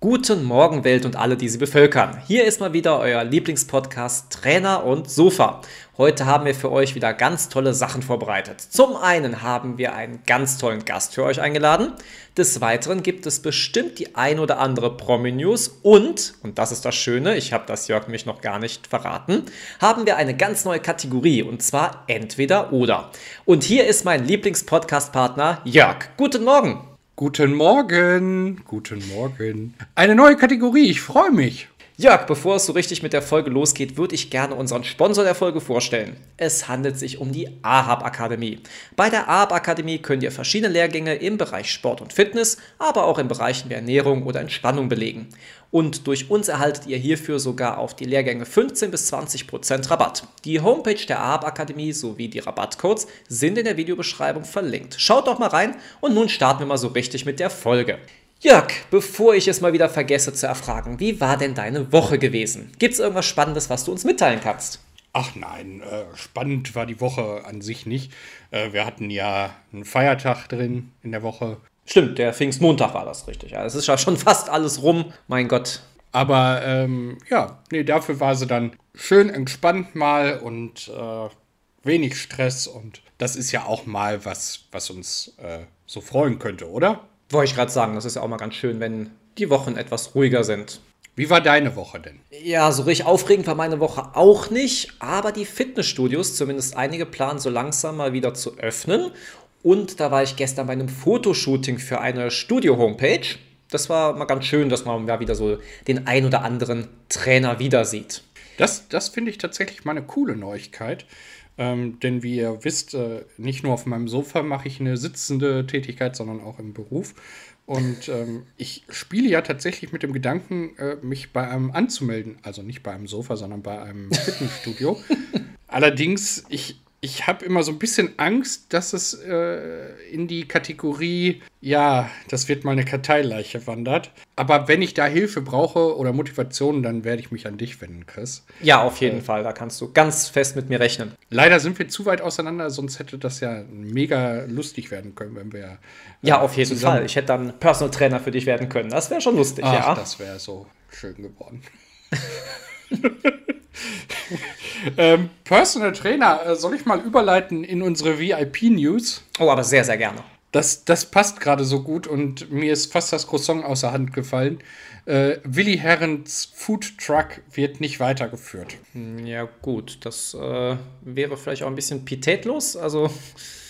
Guten Morgen Welt und alle, die sie bevölkern. Hier ist mal wieder euer Lieblingspodcast Trainer und Sofa. Heute haben wir für euch wieder ganz tolle Sachen vorbereitet. Zum einen haben wir einen ganz tollen Gast für euch eingeladen. Des Weiteren gibt es bestimmt die ein oder andere Promi-News und, und das ist das Schöne, ich habe das Jörg mich noch gar nicht verraten, haben wir eine ganz neue Kategorie und zwar entweder oder. Und hier ist mein Lieblingspodcast-Partner Jörg. Guten Morgen! Guten Morgen, guten Morgen. Eine neue Kategorie, ich freue mich. Jörg, bevor es so richtig mit der Folge losgeht, würde ich gerne unseren Sponsor der Folge vorstellen. Es handelt sich um die AHAB Akademie. Bei der AHAB Akademie könnt ihr verschiedene Lehrgänge im Bereich Sport und Fitness, aber auch in Bereichen wie Ernährung oder Entspannung belegen. Und durch uns erhaltet ihr hierfür sogar auf die Lehrgänge 15 bis 20 Prozent Rabatt. Die Homepage der AHAB Akademie sowie die Rabattcodes sind in der Videobeschreibung verlinkt. Schaut doch mal rein und nun starten wir mal so richtig mit der Folge. Jörg, bevor ich es mal wieder vergesse zu erfragen, wie war denn deine Woche gewesen? Gibt es irgendwas Spannendes, was du uns mitteilen kannst? Ach nein, äh, spannend war die Woche an sich nicht. Äh, wir hatten ja einen Feiertag drin in der Woche. Stimmt, der Pfingstmontag war das richtig. Ja, es ist ja schon fast alles rum. Mein Gott. Aber ähm, ja, nee, dafür war sie dann schön entspannt mal und äh, wenig Stress. Und das ist ja auch mal was, was uns äh, so freuen könnte, oder? Wollte ich gerade sagen, das ist ja auch mal ganz schön, wenn die Wochen etwas ruhiger sind. Wie war deine Woche denn? Ja, so richtig aufregend war meine Woche auch nicht, aber die Fitnessstudios, zumindest einige, planen so langsam mal wieder zu öffnen. Und da war ich gestern bei einem Fotoshooting für eine Studio-Homepage. Das war mal ganz schön, dass man ja wieder so den ein oder anderen Trainer wieder sieht. Das, das finde ich tatsächlich mal eine coole Neuigkeit. Ähm, denn wie ihr wisst, äh, nicht nur auf meinem Sofa mache ich eine sitzende Tätigkeit, sondern auch im Beruf. Und ähm, ich spiele ja tatsächlich mit dem Gedanken, äh, mich bei einem anzumelden. Also nicht bei einem Sofa, sondern bei einem Fitnessstudio. Allerdings, ich, ich habe immer so ein bisschen Angst, dass es äh, in die Kategorie, ja, das wird mal eine Karteileiche wandert. Aber wenn ich da Hilfe brauche oder Motivation, dann werde ich mich an dich wenden, Chris. Ja, auf jeden äh, Fall. Da kannst du ganz fest mit mir rechnen. Leider sind wir zu weit auseinander, sonst hätte das ja mega lustig werden können, wenn wir. Äh, ja, auf jeden Fall. Ich hätte dann Personal Trainer für dich werden können. Das wäre schon lustig, Ach, ja. Das wäre so schön geworden. ähm, Personal Trainer, äh, soll ich mal überleiten in unsere VIP-News? Oh, aber sehr, sehr gerne. Das, das passt gerade so gut und mir ist fast das Croissant außer Hand gefallen. Äh, Willi Herrens Food Truck wird nicht weitergeführt. Ja, gut, das äh, wäre vielleicht auch ein bisschen pietätlos. Also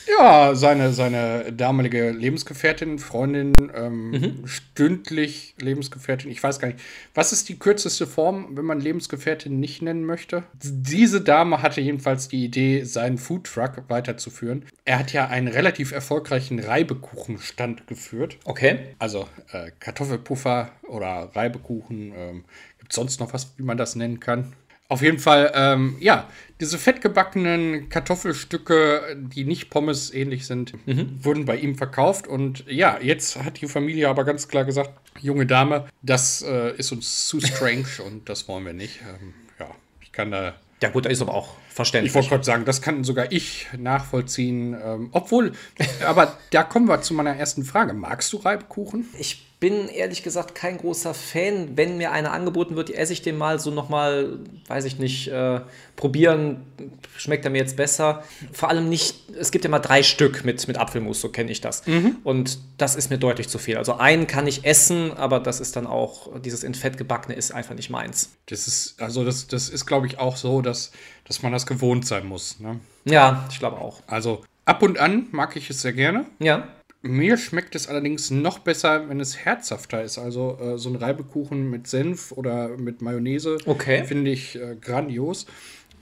ja, seine, seine damalige Lebensgefährtin, Freundin, ähm, mhm. stündlich Lebensgefährtin, ich weiß gar nicht. Was ist die kürzeste Form, wenn man Lebensgefährtin nicht nennen möchte? Diese Dame hatte jedenfalls die Idee, seinen Foodtruck weiterzuführen. Er hat ja einen relativ erfolgreichen Reibekuchenstand geführt. Okay. Also äh, Kartoffelpuffer oder Reibekuchen. Ähm, Gibt es sonst noch was, wie man das nennen kann? Auf jeden Fall, ähm, ja, diese fettgebackenen Kartoffelstücke, die nicht Pommes ähnlich sind, mhm. wurden bei ihm verkauft. Und ja, jetzt hat die Familie aber ganz klar gesagt, junge Dame, das äh, ist uns zu strange und das wollen wir nicht. Ähm, ja, ich kann da ja, gut, da ist aber auch verständlich. Ich wollte gerade sagen, das kann sogar ich nachvollziehen. Ähm, obwohl, aber da kommen wir zu meiner ersten Frage. Magst du Reibkuchen? Ich bin ehrlich gesagt kein großer Fan. Wenn mir einer angeboten wird, esse ich den mal so nochmal, weiß ich nicht, äh, probieren. Schmeckt er mir jetzt besser? Vor allem nicht, es gibt ja mal drei Stück mit, mit Apfelmus, so kenne ich das. Mhm. Und das ist mir deutlich zu viel. Also einen kann ich essen, aber das ist dann auch, dieses in Fett gebackene ist einfach nicht meins. Das ist, also das, das ist, glaube ich, auch so, dass, dass man das gewohnt sein muss. Ne? Ja, ich glaube auch. Also ab und an mag ich es sehr gerne. Ja. Mir schmeckt es allerdings noch besser, wenn es herzhafter ist. Also äh, so ein Reibekuchen mit Senf oder mit Mayonnaise okay. finde ich äh, grandios.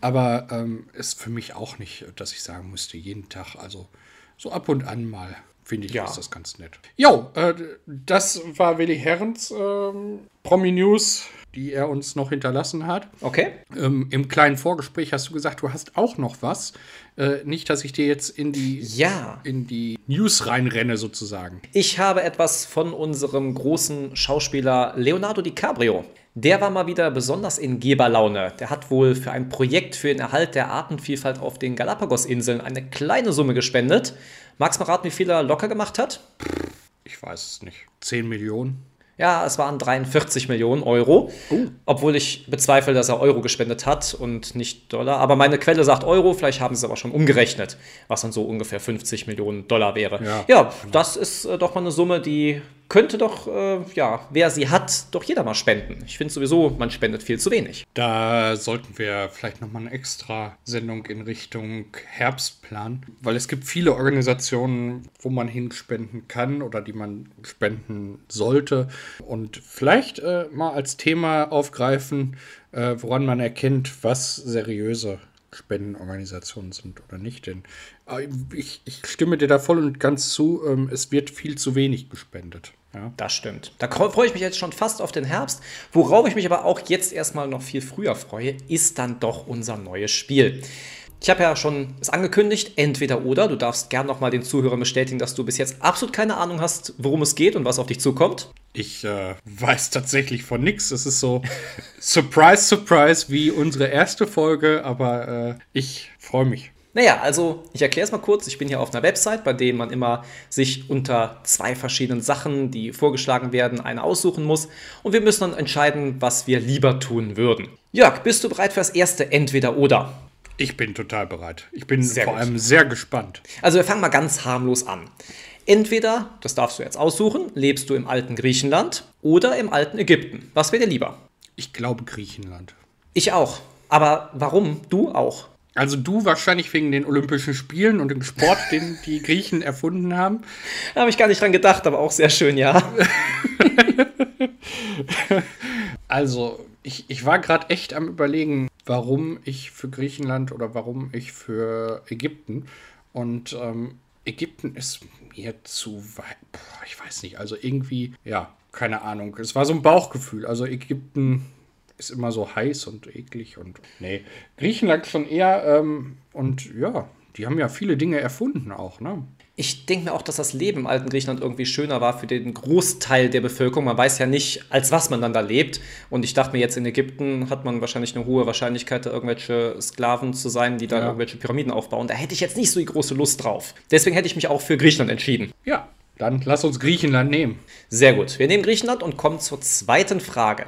Aber ähm, ist für mich auch nicht, dass ich sagen müsste, jeden Tag. Also so ab und an mal finde ich, ja. ist das ganz nett. Jo, äh, das war Willi Herrens ähm, Promi News die er uns noch hinterlassen hat. Okay. Ähm, Im kleinen Vorgespräch hast du gesagt, du hast auch noch was. Äh, nicht, dass ich dir jetzt in die, ja. in die News reinrenne, sozusagen. Ich habe etwas von unserem großen Schauspieler Leonardo DiCaprio. Der war mal wieder besonders in Geberlaune. Der hat wohl für ein Projekt für den Erhalt der Artenvielfalt auf den Galapagos-Inseln eine kleine Summe gespendet. Magst du mal raten, wie viel er locker gemacht hat? Ich weiß es nicht. 10 Millionen? Ja, es waren 43 Millionen Euro, obwohl ich bezweifle, dass er Euro gespendet hat und nicht Dollar. Aber meine Quelle sagt Euro, vielleicht haben sie es aber schon umgerechnet, was dann so ungefähr 50 Millionen Dollar wäre. Ja. ja das ist äh, doch mal eine Summe, die könnte doch, äh, ja, wer sie hat, doch jeder mal spenden. Ich finde sowieso, man spendet viel zu wenig. Da sollten wir vielleicht nochmal eine extra Sendung in Richtung Herbst planen, weil es gibt viele Organisationen, wo man hinspenden kann oder die man spenden sollte. Und vielleicht äh, mal als Thema aufgreifen, äh, woran man erkennt, was seriöse Spendenorganisationen sind oder nicht. Denn äh, ich, ich stimme dir da voll und ganz zu, ähm, es wird viel zu wenig gespendet. Ja. Das stimmt. Da freue ich mich jetzt schon fast auf den Herbst. Worauf ich mich aber auch jetzt erstmal noch viel früher freue, ist dann doch unser neues Spiel. Ich habe ja schon es angekündigt, entweder oder. Du darfst gern noch mal den Zuhörern bestätigen, dass du bis jetzt absolut keine Ahnung hast, worum es geht und was auf dich zukommt. Ich äh, weiß tatsächlich von nichts. Es ist so Surprise, Surprise wie unsere erste Folge, aber äh, ich freue mich. Naja, also ich erkläre es mal kurz. Ich bin hier auf einer Website, bei der man immer sich unter zwei verschiedenen Sachen, die vorgeschlagen werden, eine aussuchen muss. Und wir müssen dann entscheiden, was wir lieber tun würden. Jörg, bist du bereit für das erste Entweder-Oder? Ich bin total bereit. Ich bin Sehr vor gut. allem sehr gespannt. Also wir fangen mal ganz harmlos an. Entweder, das darfst du jetzt aussuchen, lebst du im alten Griechenland oder im alten Ägypten. Was wäre dir lieber? Ich glaube Griechenland. Ich auch. Aber warum du auch? Also du wahrscheinlich wegen den Olympischen Spielen und dem Sport, den die Griechen erfunden haben. Da habe ich gar nicht dran gedacht, aber auch sehr schön, ja. Also ich, ich war gerade echt am überlegen, warum ich für Griechenland oder warum ich für Ägypten. Und ähm, Ägypten ist mir zu weit. Boah, ich weiß nicht. Also irgendwie, ja, keine Ahnung. Es war so ein Bauchgefühl. Also Ägypten ist immer so heiß und eklig und. Nee. Griechenland schon eher. Ähm, und ja, die haben ja viele Dinge erfunden auch, ne? Ich denke mir auch, dass das Leben im alten Griechenland irgendwie schöner war für den Großteil der Bevölkerung. Man weiß ja nicht, als was man dann da lebt. Und ich dachte mir, jetzt in Ägypten hat man wahrscheinlich eine hohe Wahrscheinlichkeit, da irgendwelche Sklaven zu sein, die da Ja. irgendwelche Pyramiden aufbauen. Da hätte ich jetzt nicht so die große Lust drauf. Deswegen hätte ich mich auch für Griechenland entschieden. Ja, dann lass uns Griechenland nehmen. Sehr gut. Wir nehmen Griechenland und kommen zur zweiten Frage.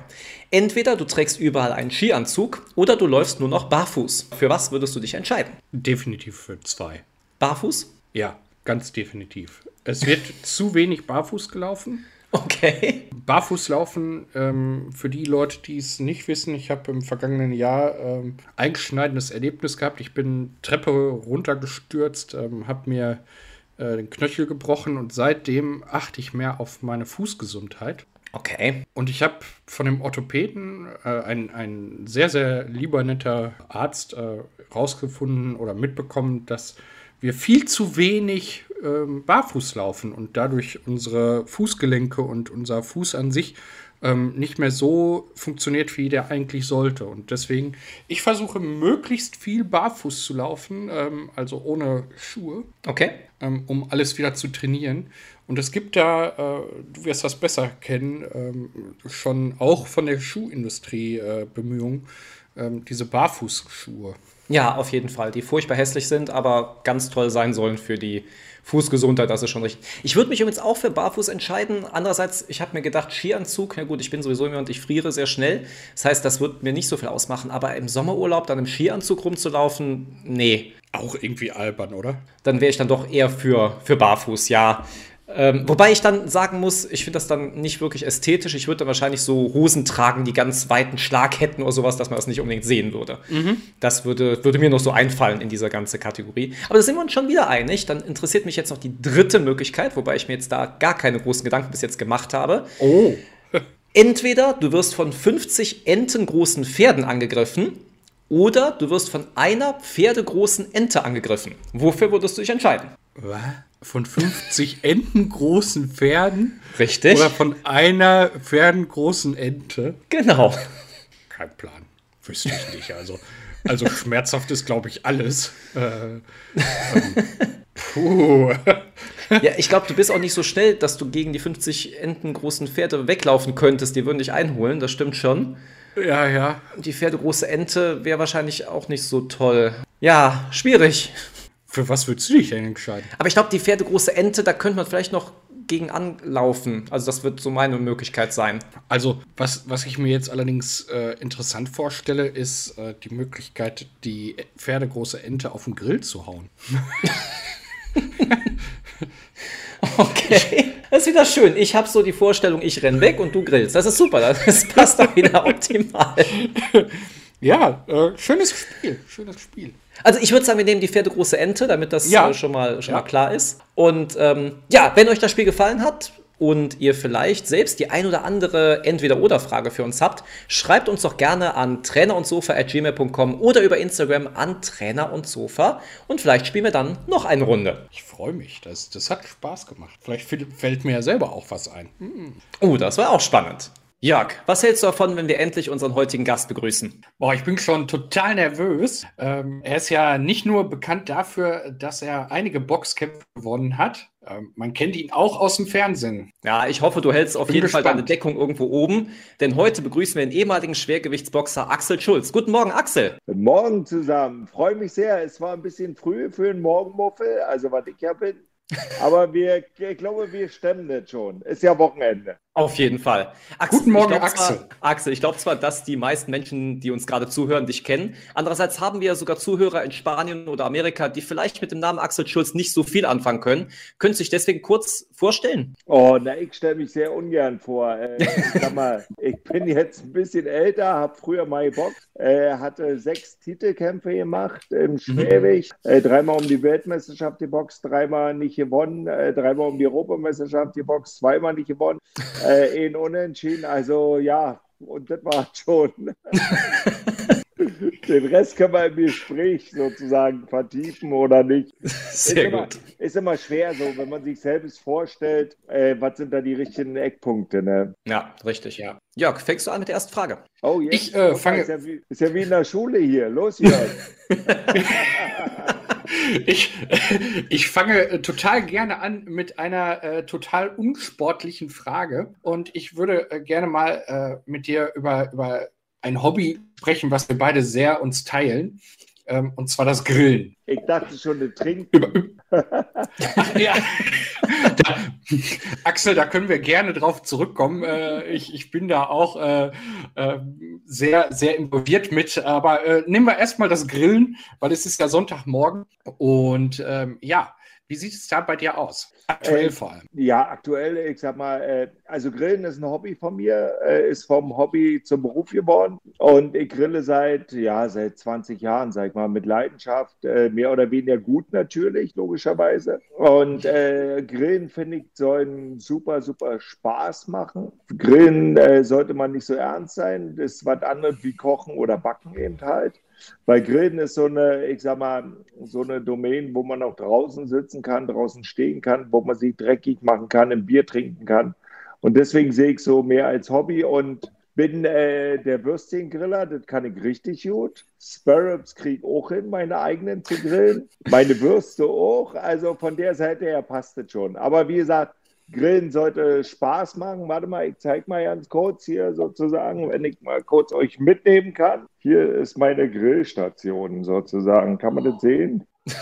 Entweder du trägst überall einen Skianzug oder du läufst nur noch barfuß. Für was würdest du dich entscheiden? Definitiv für zwei. Barfuß? Ja, ganz definitiv. Es wird zu wenig barfuß gelaufen. Okay. Barfußlaufen, ähm, für die Leute, die es nicht wissen, ich habe im vergangenen Jahr ähm, einschneidendes Erlebnis gehabt. Ich bin Treppe runtergestürzt, ähm, habe mir äh, den Knöchel gebrochen und seitdem achte ich mehr auf meine Fußgesundheit. Okay. Und ich habe von dem Orthopäden, äh, ein, ein sehr, sehr lieber, netter Arzt, äh, rausgefunden oder mitbekommen, dass wir viel zu wenig ähm, barfuß laufen und dadurch unsere Fußgelenke und unser Fuß an sich ähm, nicht mehr so funktioniert, wie der eigentlich sollte. Und deswegen, ich versuche möglichst viel barfuß zu laufen, ähm, also ohne Schuhe Okay. ähm, um alles wieder zu trainieren. Und es gibt da, äh, du wirst das besser kennen, ähm, schon auch von der Schuhindustrie äh, Bemühungen, ähm, diese Barfußschuhe. Ja, auf jeden Fall. Die furchtbar hässlich sind, aber ganz toll sein sollen für die Fußgesundheit. Das ist schon richtig. Ich würde mich übrigens auch für Barfuß entscheiden. Andererseits, ich habe mir gedacht, Skianzug, ja gut, ich bin sowieso jemand, ich friere sehr schnell. Das heißt, das wird mir nicht so viel ausmachen. Aber im Sommerurlaub dann im Skianzug rumzulaufen, nee. Auch irgendwie albern, oder? Dann wäre ich dann doch eher für, für Barfuß, ja. Ähm, wobei ich dann sagen muss, ich finde das dann nicht wirklich ästhetisch. Ich würde dann wahrscheinlich so Hosen tragen, die ganz weiten Schlag hätten oder sowas, dass man das nicht unbedingt sehen würde. Das würde, würde mir noch so einfallen in dieser ganze Kategorie. Aber da sind wir uns schon wieder einig. Dann interessiert mich jetzt noch die dritte Möglichkeit, wobei ich mir jetzt da gar keine großen Gedanken bis jetzt gemacht habe. Oh. Entweder du wirst von 50 entengroßen Pferden angegriffen oder du wirst von einer pferdegroßen Ente angegriffen. Wofür würdest du dich entscheiden? Was? Von 50 entengroßen Pferden? Richtig. Oder von einer pferdengroßen Ente? Genau. Kein Plan. Wüsste ich nicht. Also, also schmerzhaft ist, glaube ich, alles. Äh, ähm, puh. Ja, ich glaube, du bist auch nicht so schnell, dass du gegen die 50 entengroßen Pferde weglaufen könntest. Die würden dich einholen, das stimmt schon. Ja, ja. Die pferdegroße Ente wäre wahrscheinlich auch nicht so toll. Ja, schwierig. Für was würdest du dich denn entscheiden? Aber ich glaube, die pferdegroße Ente, da könnte man vielleicht noch gegen anlaufen? Also das wird so meine Möglichkeit sein. Also was, was ich mir jetzt allerdings äh, interessant vorstelle, ist äh, die Möglichkeit, die pferdegroße Ente auf den Grill zu hauen. okay, das ist wieder schön. Ich habe so die Vorstellung, ich renn weg und du grillst. Das ist super, das passt doch wieder optimal. Ja, äh, schönes Spiel, schönes Spiel. Also ich würde sagen, wir nehmen die pferdegroße Ente, damit das Ja. äh, schon, mal, schon Ja. mal klar ist. Und ähm, ja, wenn euch das Spiel gefallen hat und ihr vielleicht selbst die ein oder andere Entweder-Oder-Frage für uns habt, schreibt uns doch gerne an trainerundsofa.gmail.com oder über Instagram an Trainer und Sofa und vielleicht spielen wir dann noch eine Runde. Ich freue mich, das, das hat Spaß gemacht. Vielleicht fällt- fällt mir ja selber auch was ein. Oh, das war auch spannend. Jörg, was hältst du davon, wenn wir endlich unseren heutigen Gast begrüßen? Boah, ich bin schon total nervös. Ähm, er ist ja nicht nur bekannt dafür, dass er einige Boxkämpfe gewonnen hat. Ähm, man kennt ihn auch aus dem Fernsehen. Ja, ich hoffe, du hältst auf Bin jeden Fall gespannt. deine Deckung irgendwo oben, denn heute begrüßen wir den ehemaligen Schwergewichtsboxer Axel Schulz. Guten Morgen, Axel. Guten Morgen zusammen. Freue mich sehr. Es war ein bisschen früh für einen Morgenmuffel, also was ich ja bin. Aber wir, ich glaube, wir stemmen das schon. Ist ja Wochenende. Auf jeden Fall. Axel, Guten Morgen, ich Axel. Zwar, Axel, ich glaube zwar, dass die meisten Menschen, die uns gerade zuhören, dich kennen. Andererseits haben wir sogar Zuhörer in Spanien oder Amerika, die vielleicht mit dem Namen Axel Schulz nicht so viel anfangen können. Könntest du dich deswegen kurz vorstellen? Oh, na, ich stelle mich sehr ungern vor. Äh, ich sag mal, ich bin jetzt ein bisschen älter, habe früher mal geboxt, äh, hatte sechs Titelkämpfe gemacht im Schwergewicht, äh, dreimal um die Weltmeisterschaft geboxt, dreimal nicht gewonnen, äh, dreimal um die Europameisterschaft geboxt, zweimal nicht gewonnen, äh, in Unentschieden. Also ja, und das war schon. Den Rest können wir im Gespräch sozusagen vertiefen oder nicht. Sehr ist immer, gut. Ist immer schwer so, wenn man sich selbst vorstellt, äh, was sind da die richtigen Eckpunkte. Ne? Ja, richtig. Ja. Jörg, fängst du an mit der ersten Frage? Oh, jetzt Ich, äh, mal, fange- Ist ja, wie, ist ja wie in der Schule hier. Los, Jörg. Ich, ich fange äh, total gerne an mit einer äh, total unsportlichen Frage. Und ich würde äh, gerne mal äh, mit dir über, über ein Hobby sprechen, was wir beide sehr uns teilen. Ähm, und zwar das Grillen. ich dachte schon, eine Trink. Über, ja. da, Axel, da können wir gerne drauf zurückkommen. Äh, ich, ich bin da auch äh, äh, sehr, sehr involviert mit. Aber äh, nehmen wir erstmal das Grillen, weil es ist ja Sonntagmorgen. Und ähm, ja, wie sieht es da bei dir aus? Aktuell Äh, vor allem. Ja, aktuell, ich sag mal, äh, also Grillen ist ein Hobby von mir, äh, ist vom Hobby zum Beruf geworden. Und ich grille seit, ja, seit 20 Jahren, sag ich mal, mit Leidenschaft, äh, mehr oder weniger gut natürlich, logischerweise. Und äh, Grillen, finde ich, soll einen super, super Spaß machen. Grillen äh, sollte man nicht so ernst sein. Das ist was anderes wie Kochen oder Backen eben halt. Weil Grillen ist so eine, ich sag mal, so eine Domain, wo man auch draußen sitzen kann, draußen stehen kann, wo man sich dreckig machen kann, ein Bier trinken kann. Und deswegen sehe ich so mehr als Hobby und bin äh, der Würstchengriller, das kann ich richtig gut. Sparrows kriege ich auch hin, meine eigenen zu grillen. Meine Würste auch. Also von der Seite her passt es schon. Aber wie gesagt, Grillen sollte Spaß machen. Warte mal, ich zeige mal ganz kurz hier sozusagen, wenn ich mal kurz euch mitnehmen kann. Hier ist meine Grillstation sozusagen. Kann man das sehen?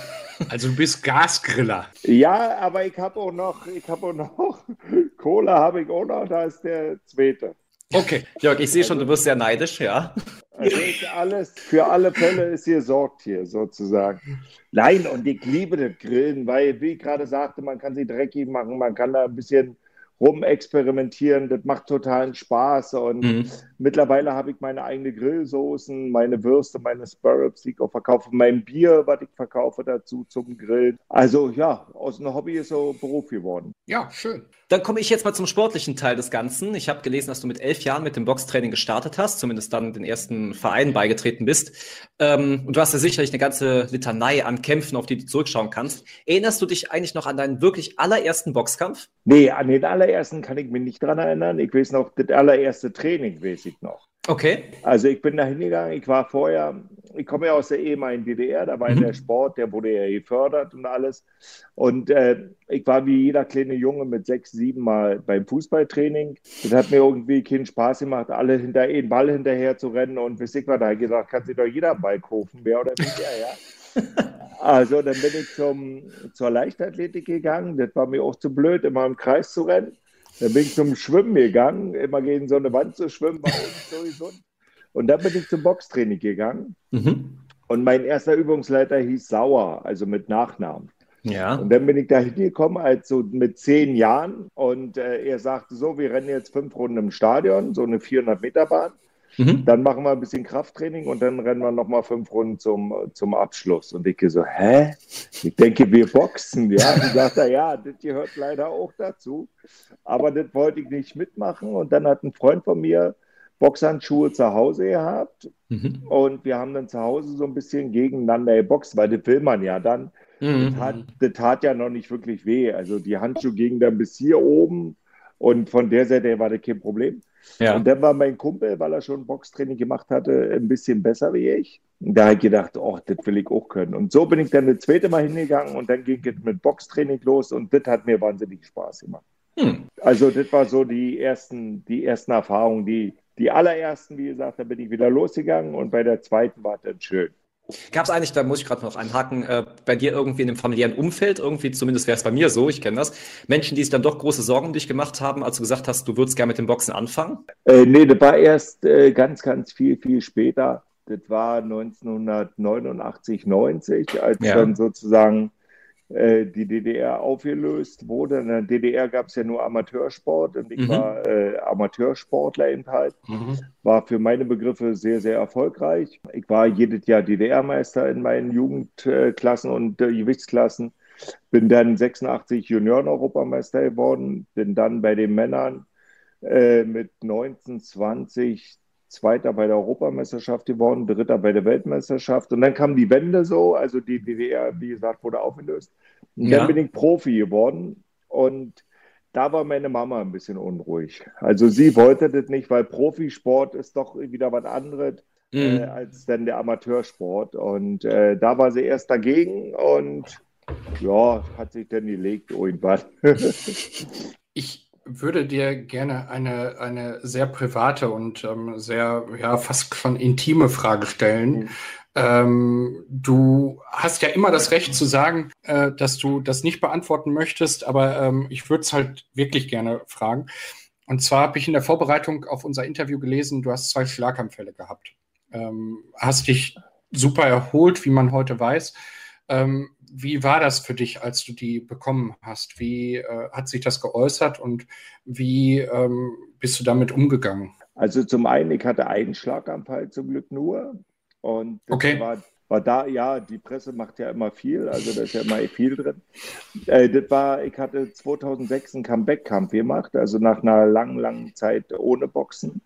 Also du bist Gasgriller. Ja, aber ich habe auch noch, ich habe auch noch, Cola habe ich auch noch, da ist der zweite. Okay. Jörg, ich sehe schon, du wirst sehr neidisch, ja. Also alles, für alle Fälle ist hier sorgt hier sozusagen. Nein, und ich liebe das Grillen, weil, wie ich gerade sagte, man kann sie dreckig machen, man kann da ein bisschen rumexperimentieren, das macht totalen Spaß und Mhm. mittlerweile habe ich meine eigene Grillsoßen, meine Würste, meine Sparrows, die ich auch verkaufe, mein Bier, was ich verkaufe dazu zum Grillen. Also ja, aus einem Hobby ist so Beruf geworden. Ja, schön. Dann komme ich jetzt mal zum sportlichen Teil des Ganzen. Ich habe gelesen, dass du mit elf Jahren mit dem Boxtraining gestartet hast, zumindest dann den ersten Verein beigetreten bist. Ähm, und du hast ja sicherlich eine ganze Litanei an Kämpfen, auf die du zurückschauen kannst. Erinnerst du dich eigentlich noch an deinen wirklich allerersten Boxkampf? Nee, an den allerersten kann ich mich nicht dran erinnern. Ich weiß noch, das allererste Training weiß ich noch. Okay. Also ich bin da hingegangen, ich war vorher, ich komme ja aus der ehemaligen DDR, da war Mhm. der Sport, der wurde ja gefördert und alles. Und äh, ich war wie jeder kleine Junge mit sechs, sieben Mal beim Fußballtraining. Das hat mir irgendwie keinen Spaß gemacht, alle hinter einen Ball hinterher zu rennen und bis ich war da gesagt, kann sich doch jeder Ball kaufen, mehr oder weniger, ja. Also dann bin ich zum, zur Leichtathletik gegangen. Das war mir auch zu blöd, immer im Kreis zu rennen. Dann bin ich zum Schwimmen gegangen, immer gegen so eine Wand zu schwimmen, war sowieso. Und dann bin ich zum Boxtraining gegangen. Mhm. Und mein erster Übungsleiter hieß Sauer, also mit Nachnamen. Ja. Und dann bin ich da hingekommen, als so mit zehn Jahren. Und äh, er sagte so, wir rennen jetzt fünf Runden im Stadion, so eine 400-Meter-Bahn. Mhm. Dann machen wir ein bisschen Krafttraining und dann rennen wir nochmal fünf Runden zum, zum Abschluss. Und ich so, hä? Ich denke, wir boxen. Ja, und sagt er, ja, das gehört leider auch dazu. Aber das wollte ich nicht mitmachen. Und dann hat ein Freund von mir Boxhandschuhe zu Hause gehabt. Mhm. Und wir haben dann zu Hause so ein bisschen gegeneinander geboxt, weil das will man ja dann. Mhm. Das, tat, das tat ja noch nicht wirklich weh. Also die Handschuhe gingen dann bis hier oben. Und von der Seite war das kein Problem. Ja. Und dann war mein Kumpel, weil er schon Boxtraining gemacht hatte, ein bisschen besser wie ich. Und da habe ich gedacht, oh, das will ich auch können. Und so bin ich dann das zweite Mal hingegangen und dann ging es mit Boxtraining los und das hat mir wahnsinnig Spaß gemacht. Hm. Also das war so die ersten, die ersten Erfahrungen, die, die allerersten, wie gesagt, da bin ich wieder losgegangen und bei der zweiten war es dann schön. Gab es eigentlich, da muss ich gerade noch einhaken, äh, bei dir irgendwie in einem familiären Umfeld, irgendwie, zumindest wäre es bei mir so, ich kenne das, Menschen, die sich dann doch große Sorgen um dich gemacht haben, als du gesagt hast, du würdest gerne mit dem Boxen anfangen? Äh, nee, das war erst äh, ganz, ganz viel, viel später. Das war 1989, 90, als ja. dann sozusagen die DDR aufgelöst wurde. In der DDR gab es ja nur Amateursport und ich mhm. war äh, Amateursportler eben halt. Mhm. War für meine Begriffe sehr, sehr erfolgreich. Ich war jedes Jahr DDR-Meister in meinen Jugendklassen und äh, Gewichtsklassen. Bin dann 86 Junioren-Europameister geworden. Bin dann bei den Männern äh, mit 19, 20 Zweiter bei der Europameisterschaft geworden, Dritter bei der Weltmeisterschaft. Und dann kam die Wende so, also die DDR, wie gesagt, wurde aufgelöst. Und ja. dann bin ich Profi geworden und da war meine Mama ein bisschen unruhig. Also sie wollte das nicht, weil Profisport ist doch wieder was anderes mhm. äh, als dann der Amateursport. Und äh, da war sie erst dagegen und ja, hat sich dann gelegt irgendwann. ich würde dir gerne eine, eine sehr private und ähm, sehr, ja, fast schon intime Frage stellen. Mhm. Ähm, du hast ja immer das Recht zu sagen, äh, dass du das nicht beantworten möchtest, aber ähm, ich würde es halt wirklich gerne fragen. Und zwar habe ich in der Vorbereitung auf unser Interview gelesen, du hast zwei Schlaganfälle gehabt. Ähm, hast dich super erholt, wie man heute weiß. Ähm, wie war das für dich, als du die bekommen hast? Wie äh, hat sich das geäußert und wie ähm, bist du damit umgegangen? Also zum einen, ich hatte einen Schlaganfall zum Glück nur. Und das okay. war, war da, ja, die Presse macht ja immer viel, also da ist ja immer viel drin. Äh, das war, ich hatte 2006 einen Comeback-Kampf gemacht, also nach einer langen, langen Zeit ohne Boxen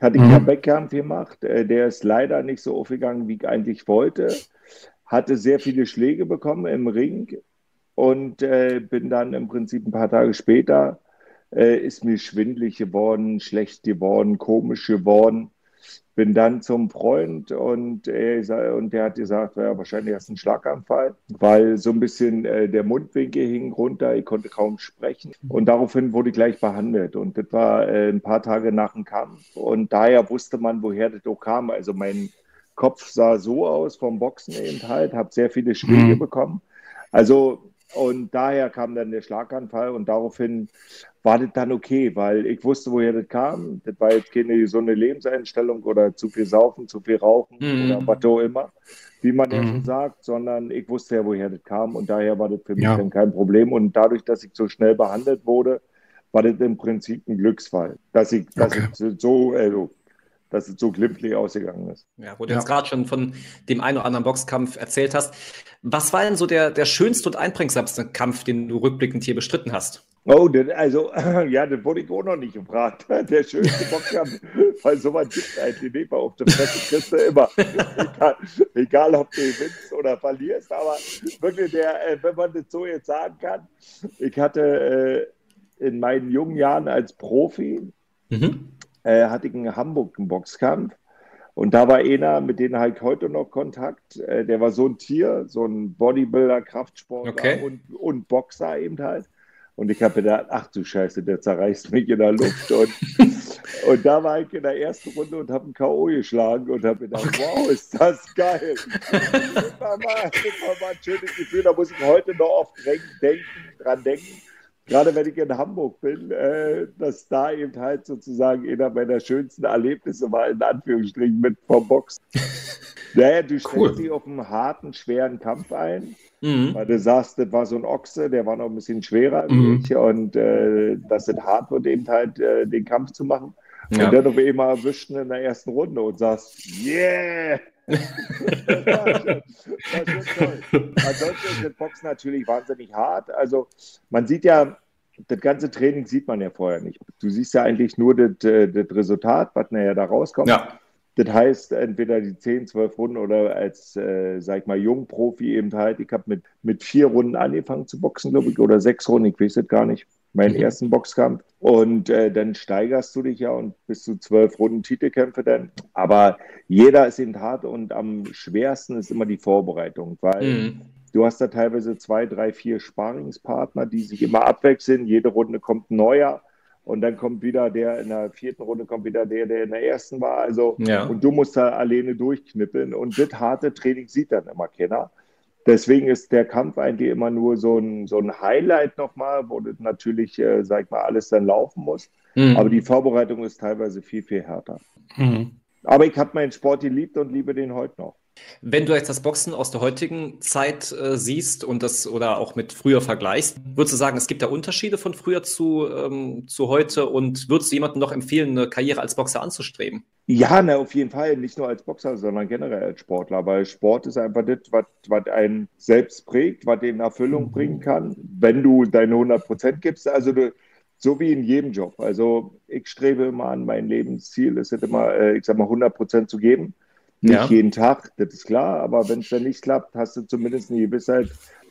hatte ich mhm. Comeback-Kampf gemacht. Äh, der ist leider nicht so aufgegangen, wie ich eigentlich wollte hatte sehr viele Schläge bekommen im Ring und äh, bin dann im Prinzip ein paar Tage später, äh, ist mir schwindlig geworden, schlecht geworden, komisch geworden. Bin dann zum Freund und, er, und der hat gesagt, ja, wahrscheinlich hast du einen Schlaganfall, weil so ein bisschen äh, der Mundwinkel hing runter, ich konnte kaum sprechen. Und daraufhin wurde ich gleich behandelt. Und das war äh, ein paar Tage nach dem Kampf. Und daher wusste man, woher das auch kam. Also mein Kopf sah so aus vom Boxen eben halt, habe sehr viele Schläge mhm. bekommen. Also, und daher kam dann der Schlaganfall und daraufhin war das dann okay, weil ich wusste, woher das kam. Das war jetzt keine gesunde Lebenseinstellung oder zu viel Saufen, zu viel Rauchen mhm. oder was auch immer, wie man mhm. ja schon sagt, sondern ich wusste ja, woher das kam und daher war das für mich ja. dann kein Problem. Und dadurch, dass ich so schnell behandelt wurde, war das im Prinzip ein Glücksfall, dass ich, dass okay. ich so, also dass es so glimpflich ausgegangen ist. Ja, wo du ja. jetzt gerade schon von dem einen oder anderen Boxkampf erzählt hast. Was war denn so der, der schönste und einprägsamste Kampf, den du rückblickend hier bestritten hast? Oh, das, also, ja, das wurde ich auch noch nicht gefragt. Der schönste Boxkampf, weil sowas gibt es eigentlich nicht. Auf der Presse kriegst du immer, egal, egal, ob du gewinnst oder verlierst, aber wirklich, der, äh, wenn man das so jetzt sagen kann, ich hatte äh, in meinen jungen Jahren als Profi, mhm äh, hatte ich in Hamburg einen Boxkampf. Und da war einer, mit dem habe ich heute noch Kontakt. Äh, der war so ein Tier, so ein Bodybuilder, Kraftsportler okay. und, und Boxer eben halt. Und ich habe gedacht, ach du Scheiße, der zerreißt mich in der Luft. Und Und da war ich in der ersten Runde und habe einen K.O. geschlagen und habe gedacht, okay. wow, ist das geil. das war, mal, das war mal ein schönes Gefühl. Da muss ich heute noch oft denken, dran denken. Gerade wenn ich in Hamburg bin, äh, dass da eben halt sozusagen einer meiner schönsten Erlebnisse war, in Anführungsstrichen, mit vom Boxen. Naja, du stellst cool. dich auf einen harten, schweren Kampf ein. Mhm. Weil du sagst, das war so ein Ochse, der war noch ein bisschen schwerer mhm. ich und äh, dass es hart wird, eben halt äh, den Kampf zu machen. Ja. Und dann auf einmal erwischen in der ersten Runde und sagst, yeah! Das schon toll. Ansonsten ist das Boxen natürlich wahnsinnig hart. Also man sieht ja, das ganze Training sieht man ja vorher nicht. Du siehst ja eigentlich nur das, äh, das Resultat, was nachher da rauskommt. Ja. Das heißt, entweder die 10, 12 Runden oder als, äh, sag ich mal, Jungprofi eben halt. Ich habe mit, mit vier Runden angefangen zu boxen, glaube ich, oder sechs Runden, ich weiß es gar nicht. Meinen mhm. ersten Boxkampf. Und äh, dann steigerst du dich ja und bis zu zwölf Runden Titelkämpfe dann. Aber jeder ist eben hart und am schwersten ist immer die Vorbereitung, weil mhm. du hast da teilweise zwei, drei, vier Sparingspartner, die sich immer abwechseln. Jede Runde kommt neuer und dann kommt wieder der in der vierten Runde, kommt wieder der, der in der ersten war. Also, ja. und du musst da alleine durchknippeln. Und das harte Training sieht dann immer keiner. Deswegen ist der Kampf eigentlich immer nur so ein, so ein Highlight nochmal, wo natürlich, äh, sag ich mal, alles dann laufen muss. Mhm. Aber die Vorbereitung ist teilweise viel, viel härter. Mhm. Aber ich habe meinen Sport geliebt und liebe den heute noch. Wenn du jetzt das Boxen aus der heutigen Zeit äh, siehst und das oder auch mit früher vergleichst, würdest du sagen, es gibt da Unterschiede von früher zu, ähm, zu heute und würdest du jemandem noch empfehlen, eine Karriere als Boxer anzustreben? Ja, na, auf jeden Fall. Nicht nur als Boxer, sondern generell als Sportler, weil Sport ist einfach das, was einen selbst prägt, was den in Erfüllung mhm. bringen kann, wenn du deine 100 Prozent gibst. Also du, so wie in jedem Job. Also ich strebe immer an, mein Lebensziel ist es immer, äh, ich sag mal, 100 Prozent zu geben. Nicht ja. jeden Tag, das ist klar, aber wenn es dann nicht klappt, hast du zumindest eine Gewissheit,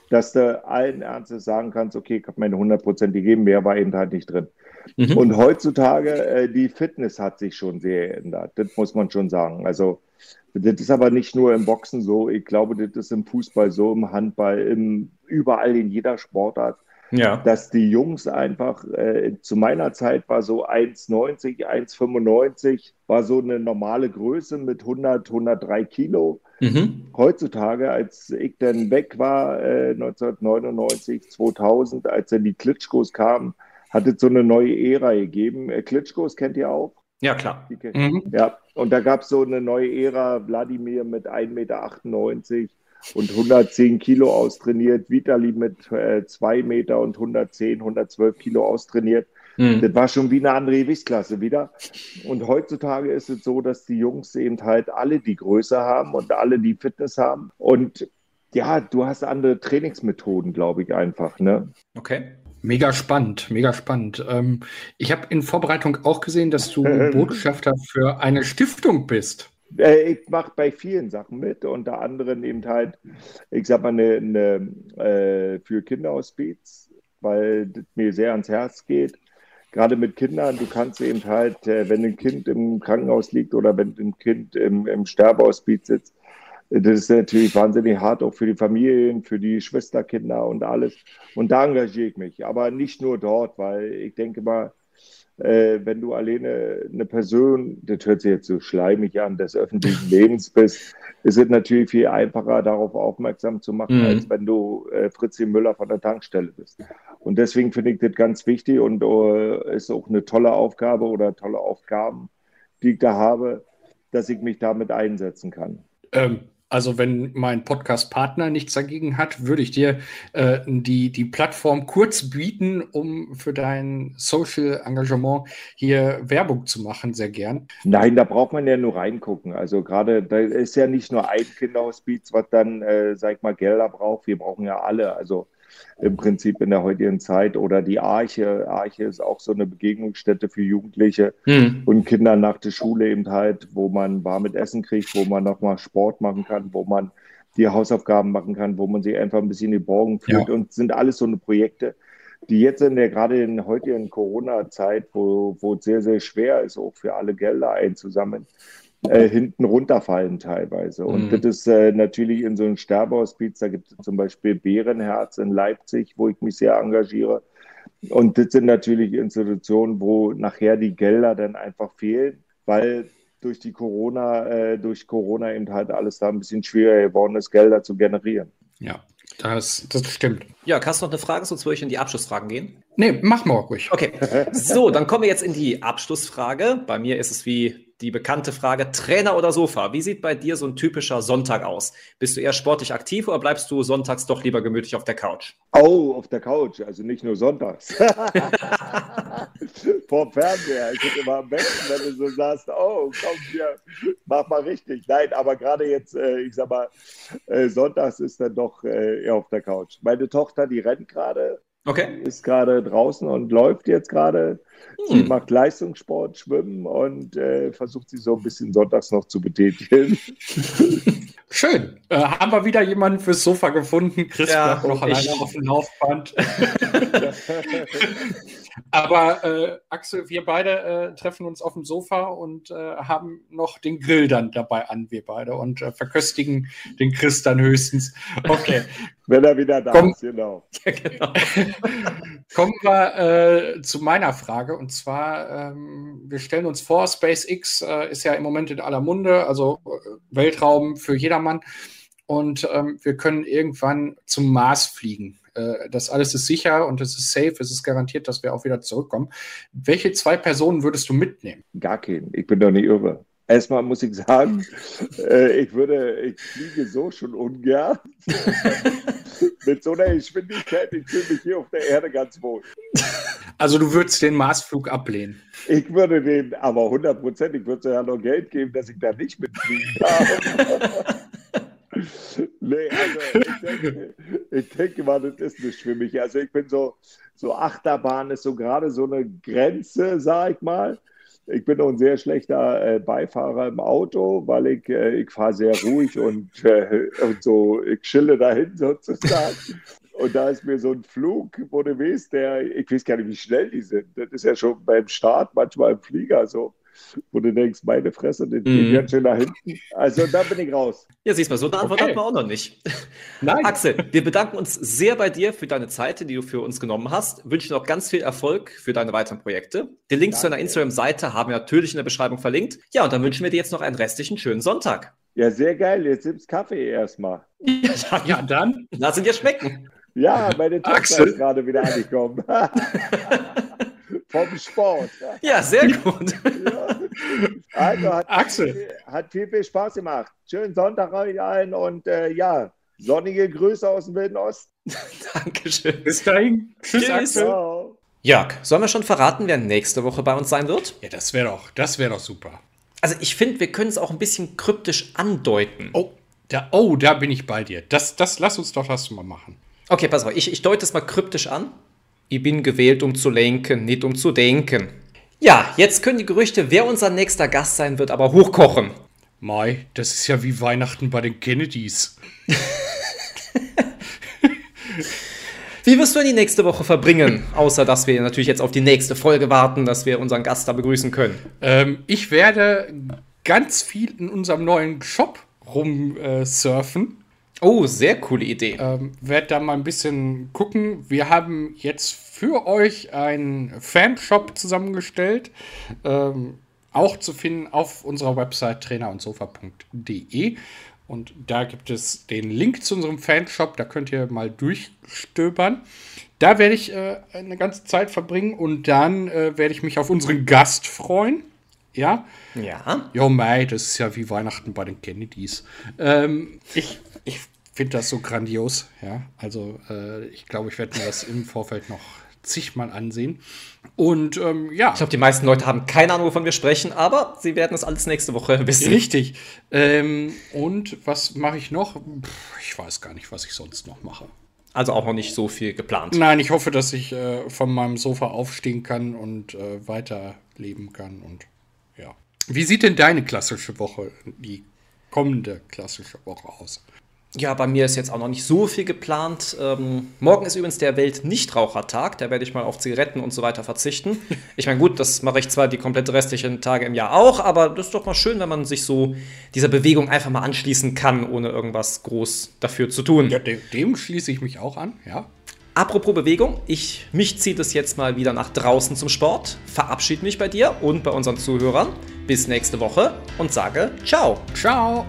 dass du allen Ernstes sagen kannst, okay, ich habe meine 100% gegeben, mehr war eben halt nicht drin. Mhm. Und heutzutage, äh, die Fitness hat sich schon sehr geändert, das muss man schon sagen. Also das ist aber nicht nur im Boxen so, ich glaube, das ist im Fußball so, im Handball, im, überall in jeder Sportart ja. dass die Jungs einfach, äh, zu meiner Zeit war so 1,90, 1,95, war so eine normale Größe mit 100, 103 Kilo. Mhm. Heutzutage, als ich dann weg war, äh, 1999, 2000, als dann die Klitschkos kamen, hat es so eine neue Ära gegeben. Äh, Klitschkos kennt ihr auch? Ja, klar. Mhm. Ja, und da gab es so eine neue Ära, Wladimir mit 1,98 Meter und 110 Kilo austrainiert, Vitali mit 2 äh, Meter und 110, 112 Kilo austrainiert. Mhm. Das war schon wie eine andere Gewichtsklasse wieder. Und heutzutage ist es so, dass die Jungs eben halt alle die Größe haben und alle die Fitness haben. Und ja, du hast andere Trainingsmethoden, glaube ich, einfach. Ne? Okay. Mega spannend, mega spannend. Ähm, ich habe in Vorbereitung auch gesehen, dass du Botschafter für eine Stiftung bist. Äh, ich mache bei vielen Sachen mit, unter anderem eben halt, ich sag mal, eine, eine äh, für Kinderhospiz, weil das mir sehr ans Herz geht. Gerade mit Kindern, du kannst eben halt, äh, wenn ein Kind im Krankenhaus liegt oder wenn ein Kind im, im Sterbehospiz sitzt, das ist natürlich wahnsinnig hart, auch für die Familien, für die Schwesterkinder und alles. Und da engagiere ich mich. Aber nicht nur dort, weil ich denke mal, äh, wenn du alleine eine Person, das hört sich jetzt so schleimig an, des öffentlichen Lebens bist, ist es natürlich viel einfacher, darauf aufmerksam zu machen, mhm. als wenn du äh, Fritzi Müller von der Tankstelle bist. Und deswegen finde ich das ganz wichtig und äh, ist auch eine tolle Aufgabe oder tolle Aufgaben, die ich da habe, dass ich mich damit einsetzen kann. Ähm, also wenn mein Podcast-Partner nichts dagegen hat, würde ich dir äh, die, die Plattform kurz bieten, um für dein Social-Engagement hier Werbung zu machen, sehr gern. Nein, da braucht man ja nur reingucken. Also gerade, da ist ja nicht nur ein Kinderhospiz, was dann, äh, sag ich mal, Gelder braucht. Wir brauchen ja alle. Also im Prinzip in der heutigen Zeit. Oder die Arche. Arche ist auch so eine Begegnungsstätte für Jugendliche mhm. und Kinder nach der Schule eben halt, wo man warmes Essen kriegt, wo man nochmal Sport machen kann, wo man die Hausaufgaben machen kann, wo man sich einfach ein bisschen geborgen fühlt. Ja. Und sind alles so eine Projekte, die jetzt in der gerade in der heutigen Corona-Zeit, wo, wo es sehr, sehr schwer ist, auch für alle Gelder einzusammeln, äh, hinten runterfallen teilweise. Und mhm. das ist äh, natürlich in so einem Sterbehospiz, da gibt es zum Beispiel Bärenherz in Leipzig, wo ich mich sehr engagiere. Und das sind natürlich Institutionen, wo nachher die Gelder dann einfach fehlen, weil durch die Corona, äh, durch Corona eben halt alles da ein bisschen schwieriger geworden ist, Gelder zu generieren. Ja, das, das stimmt. Ja, hast du noch eine Frage, sonst würde ich in die Abschlussfragen gehen. Nee, mach mal ruhig. Okay, so, dann kommen wir jetzt in die Abschlussfrage. Bei mir ist es wie die bekannte Frage, Trainer oder Sofa? Wie sieht bei dir so ein typischer Sonntag aus? Bist du eher sportlich aktiv oder bleibst du sonntags doch lieber gemütlich auf der Couch? Oh, auf der Couch, also nicht nur sonntags. Vor Fernseher. Ich finde immer am besten, wenn du so sagst, oh, komm hier, mach mal richtig. Nein, aber gerade jetzt, äh, ich sag mal, äh, sonntags ist dann doch äh, eher auf der Couch. Meine Tochter, die rennt gerade, okay. ist gerade draußen und läuft jetzt gerade. Sie hm. macht Leistungssport, Schwimmen und äh, versucht sie so ein bisschen sonntags noch zu betätigen. Schön. Äh, haben wir wieder jemanden fürs Sofa gefunden? Chris ja, bleibt noch alleine auf dem Laufband. Aber äh, Axel, wir beide äh, treffen uns auf dem Sofa und äh, haben noch den Grill dann dabei an, wir beide, und äh, verköstigen den Chris dann höchstens. Okay. Wenn er wieder da Komm, ist, genau. Ja, genau. Kommen wir äh, zu meiner Frage. Und zwar, ähm, wir stellen uns vor, SpaceX äh, ist ja im Moment in aller Munde, also Weltraum für jedermann. Und ähm, wir können irgendwann zum Mars fliegen. Äh, das alles ist sicher und es ist safe, es ist garantiert, dass wir auch wieder zurückkommen. Welche zwei Personen würdest du mitnehmen? Gar keinen. Ich bin doch nicht irre. Erstmal muss ich sagen, äh, ich würde, ich fliege so schon ungern. Mit so einer Geschwindigkeit, ich fühle mich hier auf der Erde ganz wohl. Also du würdest den Marsflug ablehnen? Ich würde den, aber 100 Prozent, ich würde ja noch Geld geben, dass ich da nicht mitfliegen darf. nee, also ich denke, ich denke mal, das ist nicht für mich. Also ich bin so, so Achterbahn ist so gerade so eine Grenze, sag ich mal. Ich bin auch ein sehr schlechter äh, Beifahrer im Auto, weil ich, äh, ich fahre sehr ruhig und, äh, und so, ich chille dahin sozusagen. Und da ist mir so ein Flug, wo du weißt, der, ich weiß gar nicht, wie schnell die sind. Das ist ja schon beim Start manchmal im Flieger so wo du denkst, meine Fresse, den mhm. ganz schön nach hinten. Also da bin ich raus. Ja, siehst mal, so eine Antwort okay. hatten wir auch noch nicht. Nein. Axel, wir bedanken uns sehr bei dir für deine Zeit, die du für uns genommen hast. Wünschen noch ganz viel Erfolg für deine weiteren Projekte. Den Link Danke. zu deiner Instagram-Seite haben wir natürlich in der Beschreibung verlinkt. Ja, und dann wünschen wir dir jetzt noch einen restlichen schönen Sonntag. Ja, sehr geil. Jetzt gibt's Kaffee erstmal. Ja, dann. Ja, dann. Lass ihn dir schmecken. Ja, meine Tochter ist gerade wieder angekommen. vom Sport. Ja, sehr gut. Ja. Also hat, Axel. Hat viel, viel Spaß gemacht. Schönen Sonntag euch allen und äh, ja, sonnige Grüße aus dem Wilden Osten. Dankeschön. Bis dahin. Tschüss, Tschüss. Axel. Ciao. Jörg, sollen wir schon verraten, wer nächste Woche bei uns sein wird? Ja, das wäre doch, das doch super. Also ich finde, wir können es auch ein bisschen kryptisch andeuten. Oh, da, oh, da bin ich bei dir. Das, das lass uns doch das mal machen. Okay, pass auf, ich, ich deute es mal kryptisch an. Ich bin gewählt, um zu lenken, nicht um zu denken. Ja, jetzt können die Gerüchte, wer unser nächster Gast sein wird, aber hochkochen. Mai, das ist ja wie Weihnachten bei den Kennedys. Wie wirst du denn die nächste Woche verbringen? Außer, dass wir natürlich jetzt auf die nächste Folge warten, dass wir unseren Gast da begrüßen können. Ähm, ich werde ganz viel in unserem neuen Shop rumsurfen. Oh, sehr coole Idee. Ähm, werd da mal ein bisschen gucken. Wir haben jetzt für euch einen Fanshop zusammengestellt. Ähm, auch zu finden auf unserer Website trainerundsofa.de. Und da gibt es den Link zu unserem Fanshop. Da könnt ihr mal durchstöbern. Da werde ich äh, eine ganze Zeit verbringen und dann äh, werde ich mich auf unseren Gast freuen. Ja? Ja. Jo, Mai, das ist ja wie Weihnachten bei den Kennedys. Ähm, ich ich finde das so grandios. Ja, also äh, ich glaube, ich werde mir das im Vorfeld noch zigmal ansehen. Und ähm, ja. Ich glaube, die meisten Leute haben keine Ahnung, wovon wir sprechen, aber sie werden es alles nächste Woche wissen. Richtig. Ähm, und was mache ich noch? Ich weiß gar nicht, was ich sonst noch mache. Also auch noch nicht so viel geplant. Nein, ich hoffe, dass ich äh, von meinem Sofa aufstehen kann und äh, weiterleben kann. Und ja. Wie sieht denn deine klassische Woche, die kommende klassische Woche aus? Ja, bei mir ist jetzt auch noch nicht so viel geplant. Ähm, morgen ist übrigens der Welt-Nichtrauchertag. Da werde ich mal auf Zigaretten und so weiter verzichten. Ich meine, gut, das mache ich zwar die komplett restlichen Tage im Jahr auch, aber das ist doch mal schön, wenn man sich so dieser Bewegung einfach mal anschließen kann, ohne irgendwas groß dafür zu tun. Ja, dem, dem schließe ich mich auch an, ja. Apropos Bewegung, ich, mich zieht es jetzt mal wieder nach draußen zum Sport. Verabschiede mich bei dir und bei unseren Zuhörern. Bis nächste Woche und sage Ciao. Ciao.